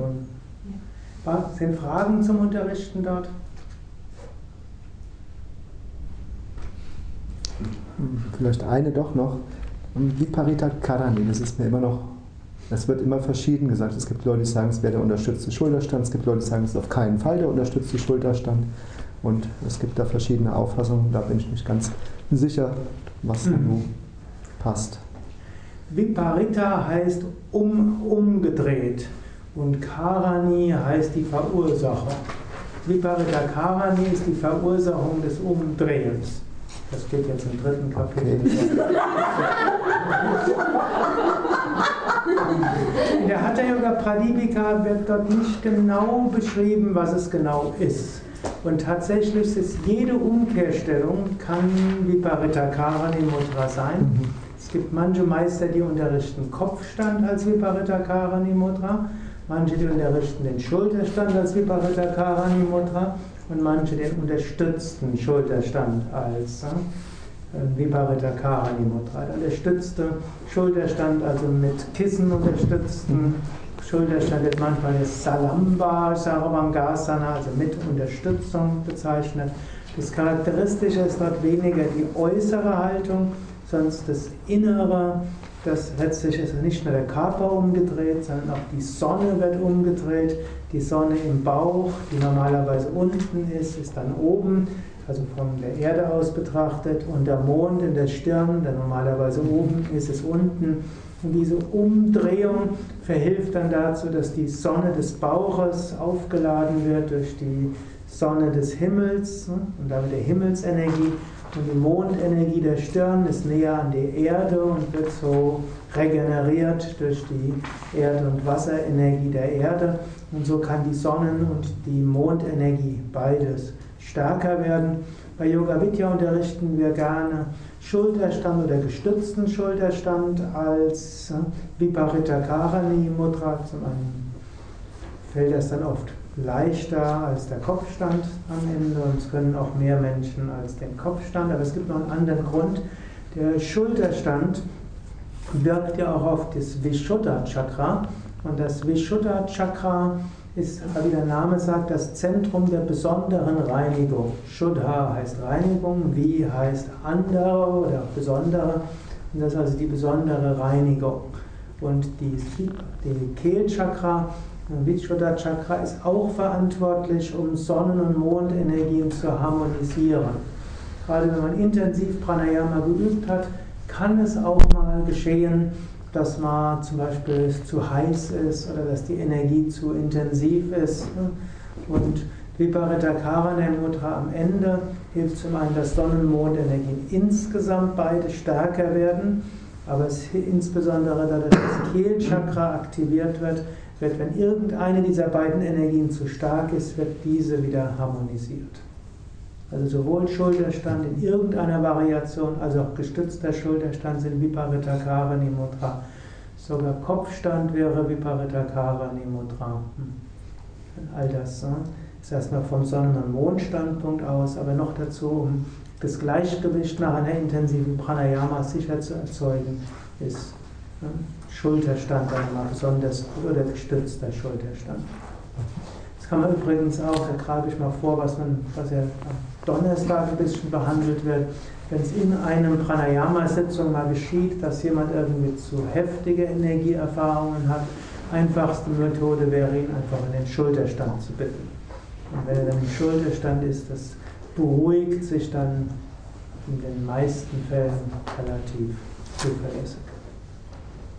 Meditation. Sind Fragen zum Unterrichten dort? Vielleicht eine doch noch. Viparita Karani, das ist mir immer noch, es wird immer verschieden gesagt. Es gibt Leute, die sagen, es wäre der unterstützte Schulterstand, es gibt Leute, die sagen, es ist auf keinen Fall der unterstützte Schulterstand. Und es gibt da verschiedene Auffassungen, da bin ich nicht ganz sicher, was mhm. nun passt. Viparita heißt um, umgedreht und Karani heißt die Verursachung. Viparita Karani ist die Verursachung des Umdrehens. Das geht jetzt im dritten Kapitel. Okay. In der Hatha Yoga Pradipika wird dort nicht genau beschrieben, was es genau ist. Und tatsächlich ist jede Umkehrstellung kann Viparita Karani Mudra sein. Mhm. Es gibt manche Meister, die unterrichten Kopfstand als Viparita Karani Mudra, manche, die unterrichten den Schulterstand als Viparita Karani Mudra und manche den unterstützten Schulterstand als äh, Viparita Karani Mudra. Der unterstützte Schulterstand, also mit Kissen unterstützten Schulterstand wird manchmal als Salamba Sarvangasana, also mit Unterstützung bezeichnet. Das Charakteristische ist dort weniger die äußere Haltung, sonst das Innere. Das letztlich ist nicht nur der Körper umgedreht, sondern auch die Sonne wird umgedreht. Die Sonne im Bauch, die normalerweise unten ist, ist dann oben, also von der Erde aus betrachtet. Und der Mond in der Stirn, der normalerweise oben ist, ist unten. Und diese Umdrehung verhilft dann dazu, dass die Sonne des Bauches aufgeladen wird durch die Sonne des Himmels ne, und damit der Himmelsenergie. Und die Mondenergie der Stirn ist näher an die Erde und wird so regeneriert durch die Erde- und Wasserenergie der Erde. Und so kann die Sonnen- und die Mondenergie beides stärker werden. Bei Yoga Vidya unterrichten wir gerne Schulterstand oder gestützten Schulterstand als äh, Viparita Karani Mudra. Zum einen fällt das dann oft leichter als der Kopfstand am Ende und es können auch mehr Menschen als den Kopfstand, aber es gibt noch einen anderen Grund. Der Schulterstand wirkt ja auch auf das Vishuddha Chakra und das Vishuddha Chakra ist, wie der Name sagt, das Zentrum der besonderen Reinigung. Shuddha heißt Reinigung, Vi heißt andere oder besondere und das ist also die besondere Reinigung. Und die, die Kehlchakra Vishuddha Chakra ist auch verantwortlich, um Sonnen- und Mondenergien zu harmonisieren. Gerade wenn man intensiv Pranayama geübt hat, kann es auch mal geschehen, dass man zum Beispiel zu heiß ist oder dass die Energie zu intensiv ist. Und Viparita Karana Mudra am Ende hilft zum einen, dass Sonnen- und Mondenergien insgesamt beide stärker werden, aber es insbesondere dadurch, dass Kehlchakra aktiviert wird, wird, wenn irgendeine dieser beiden Energien zu stark ist, wird diese wieder harmonisiert. Also sowohl Schulterstand in irgendeiner Variation als auch gestützter Schulterstand sind Viparitakarani Mudra. Sogar Kopfstand wäre Viparitakarani Mudra. Hm. All das ne? ist erstmal vom Sonnen- und Mondstandpunkt aus, aber noch dazu, um das Gleichgewicht nach einer intensiven Pranayama sicher zu erzeugen, ist? Schulterstand einmal besonders oder gestützter Schulterstand. Das kann man übrigens auch, da greife ich mal vor, was, man, was ja am Donnerstag ein bisschen behandelt wird, wenn es in einem Pranayama-Sitzung mal geschieht, dass jemand irgendwie zu heftige Energieerfahrungen hat, einfachste Methode wäre, ihn einfach in den Schulterstand zu bitten. Und wenn er dann im Schulterstand ist, das beruhigt sich dann in den meisten Fällen relativ zuverlässig.